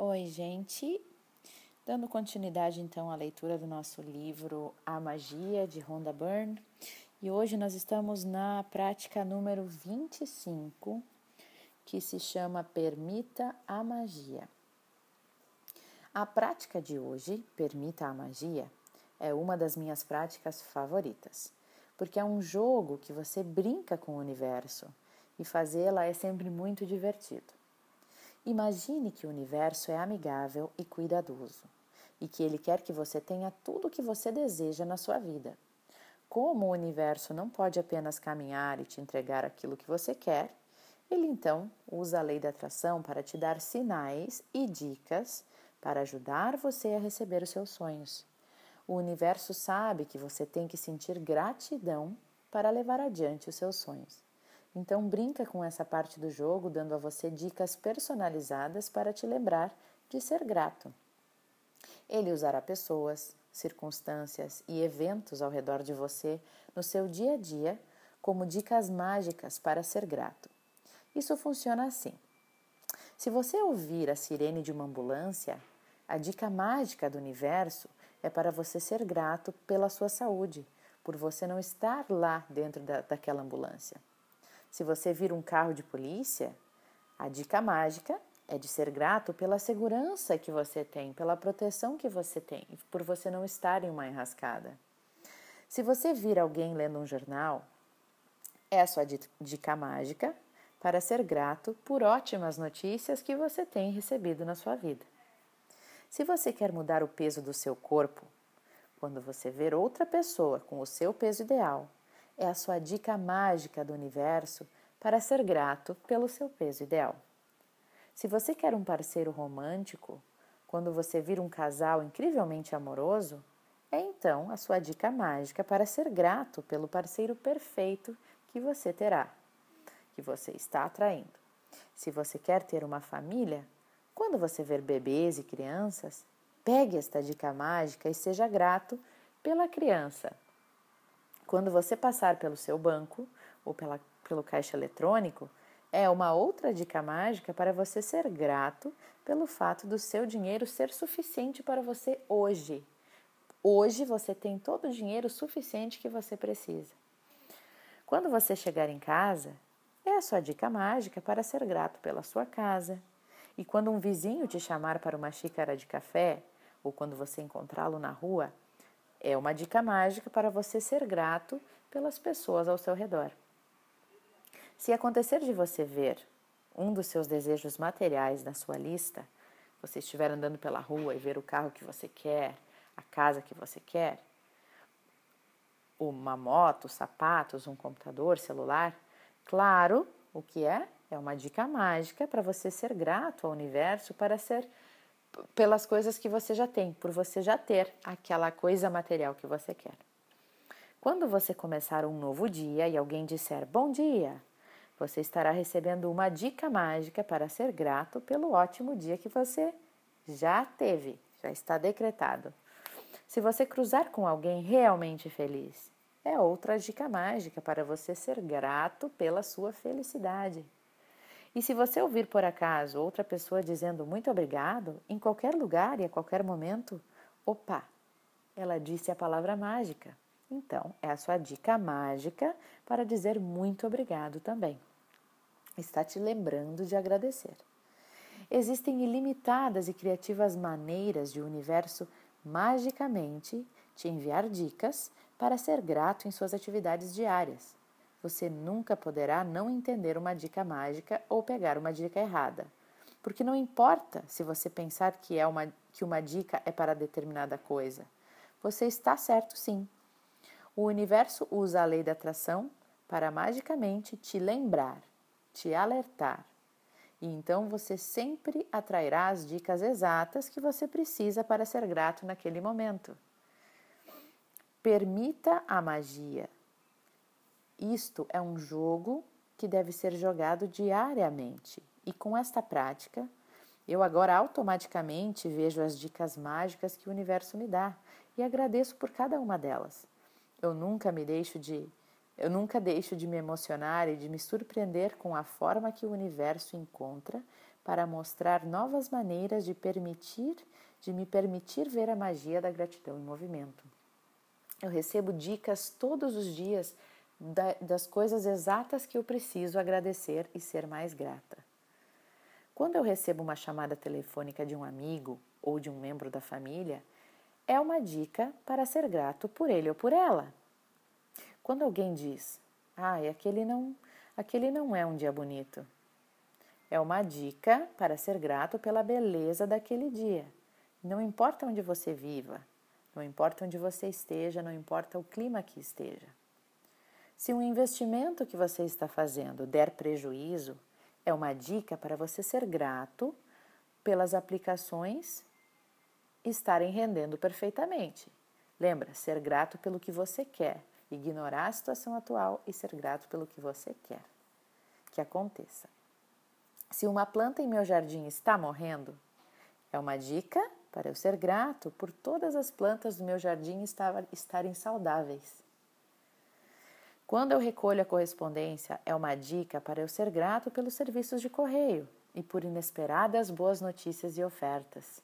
Oi, gente. Dando continuidade então à leitura do nosso livro A Magia de Rhonda Byrne, e hoje nós estamos na prática número 25, que se chama Permita a Magia. A prática de hoje, Permita a Magia, é uma das minhas práticas favoritas, porque é um jogo que você brinca com o universo e fazê-la é sempre muito divertido. Imagine que o universo é amigável e cuidadoso e que ele quer que você tenha tudo o que você deseja na sua vida. Como o universo não pode apenas caminhar e te entregar aquilo que você quer, ele então usa a lei da atração para te dar sinais e dicas para ajudar você a receber os seus sonhos. O universo sabe que você tem que sentir gratidão para levar adiante os seus sonhos. Então brinca com essa parte do jogo, dando a você dicas personalizadas para te lembrar de ser grato. Ele usará pessoas, circunstâncias e eventos ao redor de você no seu dia a dia como dicas mágicas para ser grato. Isso funciona assim. Se você ouvir a sirene de uma ambulância, a dica mágica do universo é para você ser grato pela sua saúde, por você não estar lá dentro da, daquela ambulância. Se você vir um carro de polícia, a dica mágica é de ser grato pela segurança que você tem, pela proteção que você tem, por você não estar em uma enrascada. Se você vir alguém lendo um jornal, é a sua dica mágica para ser grato por ótimas notícias que você tem recebido na sua vida. Se você quer mudar o peso do seu corpo, quando você ver outra pessoa com o seu peso ideal, é a sua dica mágica do universo para ser grato pelo seu peso ideal. Se você quer um parceiro romântico, quando você vir um casal incrivelmente amoroso, é então a sua dica mágica para ser grato pelo parceiro perfeito que você terá, que você está atraindo. Se você quer ter uma família, quando você ver bebês e crianças, pegue esta dica mágica e seja grato pela criança quando você passar pelo seu banco ou pela, pelo caixa eletrônico, é uma outra dica mágica para você ser grato pelo fato do seu dinheiro ser suficiente para você hoje. Hoje você tem todo o dinheiro suficiente que você precisa. Quando você chegar em casa, é a sua dica mágica para ser grato pela sua casa. E quando um vizinho te chamar para uma xícara de café, ou quando você encontrá-lo na rua, é uma dica mágica para você ser grato pelas pessoas ao seu redor. Se acontecer de você ver um dos seus desejos materiais na sua lista, você estiver andando pela rua e ver o carro que você quer, a casa que você quer, uma moto, sapatos, um computador, celular, claro, o que é? É uma dica mágica para você ser grato ao universo para ser pelas coisas que você já tem, por você já ter aquela coisa material que você quer. Quando você começar um novo dia e alguém disser bom dia, você estará recebendo uma dica mágica para ser grato pelo ótimo dia que você já teve, já está decretado. Se você cruzar com alguém realmente feliz, é outra dica mágica para você ser grato pela sua felicidade. E se você ouvir por acaso outra pessoa dizendo muito obrigado, em qualquer lugar e a qualquer momento, opa, ela disse a palavra mágica. Então, é a sua dica mágica para dizer muito obrigado também. Está te lembrando de agradecer. Existem ilimitadas e criativas maneiras de o universo magicamente te enviar dicas para ser grato em suas atividades diárias você nunca poderá não entender uma dica mágica ou pegar uma dica errada. Porque não importa se você pensar que, é uma, que uma dica é para determinada coisa. Você está certo sim. O universo usa a lei da atração para magicamente te lembrar, te alertar. E então você sempre atrairá as dicas exatas que você precisa para ser grato naquele momento. Permita a magia isto é um jogo que deve ser jogado diariamente. E com esta prática, eu agora automaticamente vejo as dicas mágicas que o universo me dá e agradeço por cada uma delas. Eu nunca me deixo de eu nunca deixo de me emocionar e de me surpreender com a forma que o universo encontra para mostrar novas maneiras de permitir, de me permitir ver a magia da gratidão em movimento. Eu recebo dicas todos os dias das coisas exatas que eu preciso agradecer e ser mais grata. Quando eu recebo uma chamada telefônica de um amigo ou de um membro da família, é uma dica para ser grato por ele ou por ela. Quando alguém diz: "Ah, aquele não, aquele não é um dia bonito", é uma dica para ser grato pela beleza daquele dia. Não importa onde você viva, não importa onde você esteja, não importa o clima que esteja. Se um investimento que você está fazendo der prejuízo, é uma dica para você ser grato pelas aplicações estarem rendendo perfeitamente. Lembra, ser grato pelo que você quer, ignorar a situação atual e ser grato pelo que você quer que aconteça. Se uma planta em meu jardim está morrendo, é uma dica para eu ser grato por todas as plantas do meu jardim estarem saudáveis. Quando eu recolho a correspondência, é uma dica para eu ser grato pelos serviços de correio e por inesperadas boas notícias e ofertas.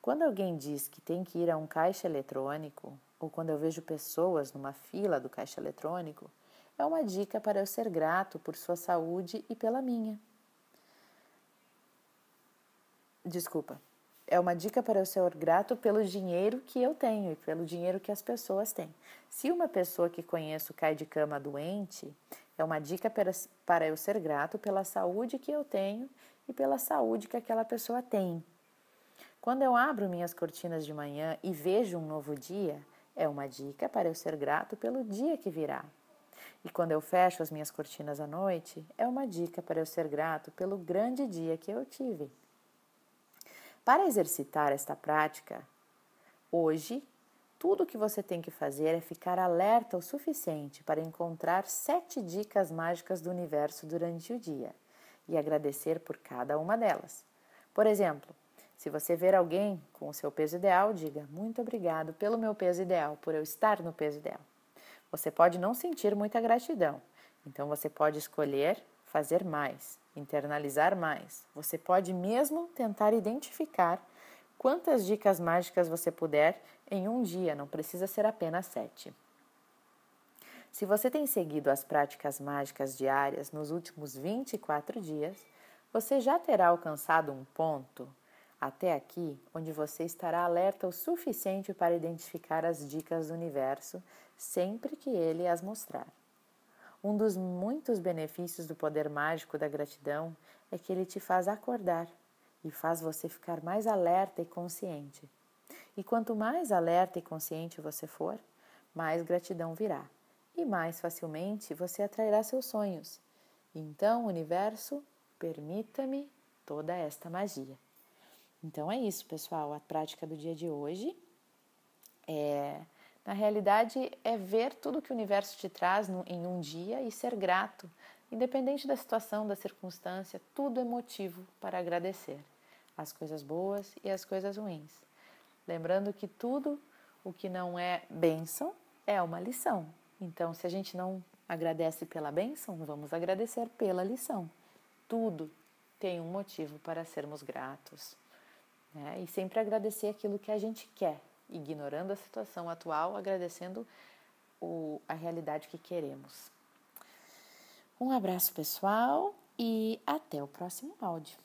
Quando alguém diz que tem que ir a um caixa eletrônico, ou quando eu vejo pessoas numa fila do caixa eletrônico, é uma dica para eu ser grato por sua saúde e pela minha. Desculpa. É uma dica para eu ser grato pelo dinheiro que eu tenho e pelo dinheiro que as pessoas têm. Se uma pessoa que conheço cai de cama doente, é uma dica para, para eu ser grato pela saúde que eu tenho e pela saúde que aquela pessoa tem. Quando eu abro minhas cortinas de manhã e vejo um novo dia, é uma dica para eu ser grato pelo dia que virá. E quando eu fecho as minhas cortinas à noite, é uma dica para eu ser grato pelo grande dia que eu tive. Para exercitar esta prática, hoje, tudo o que você tem que fazer é ficar alerta o suficiente para encontrar sete dicas mágicas do universo durante o dia e agradecer por cada uma delas. Por exemplo, se você ver alguém com o seu peso ideal, diga muito obrigado pelo meu peso ideal, por eu estar no peso ideal. Você pode não sentir muita gratidão, então você pode escolher fazer mais internalizar mais. Você pode mesmo tentar identificar quantas dicas mágicas você puder em um dia, não precisa ser apenas sete. Se você tem seguido as práticas mágicas diárias nos últimos 24 dias, você já terá alcançado um ponto até aqui onde você estará alerta o suficiente para identificar as dicas do universo sempre que ele as mostrar. Um dos muitos benefícios do poder mágico da gratidão é que ele te faz acordar e faz você ficar mais alerta e consciente. E quanto mais alerta e consciente você for, mais gratidão virá e mais facilmente você atrairá seus sonhos. Então, universo, permita-me toda esta magia. Então é isso, pessoal. A prática do dia de hoje é na realidade, é ver tudo que o universo te traz em um dia e ser grato. Independente da situação, da circunstância, tudo é motivo para agradecer. As coisas boas e as coisas ruins. Lembrando que tudo o que não é bênção é uma lição. Então, se a gente não agradece pela bênção, vamos agradecer pela lição. Tudo tem um motivo para sermos gratos. Né? E sempre agradecer aquilo que a gente quer, ignorando a situação atual, agradecendo o, a realidade que queremos. Um abraço pessoal e até o próximo áudio.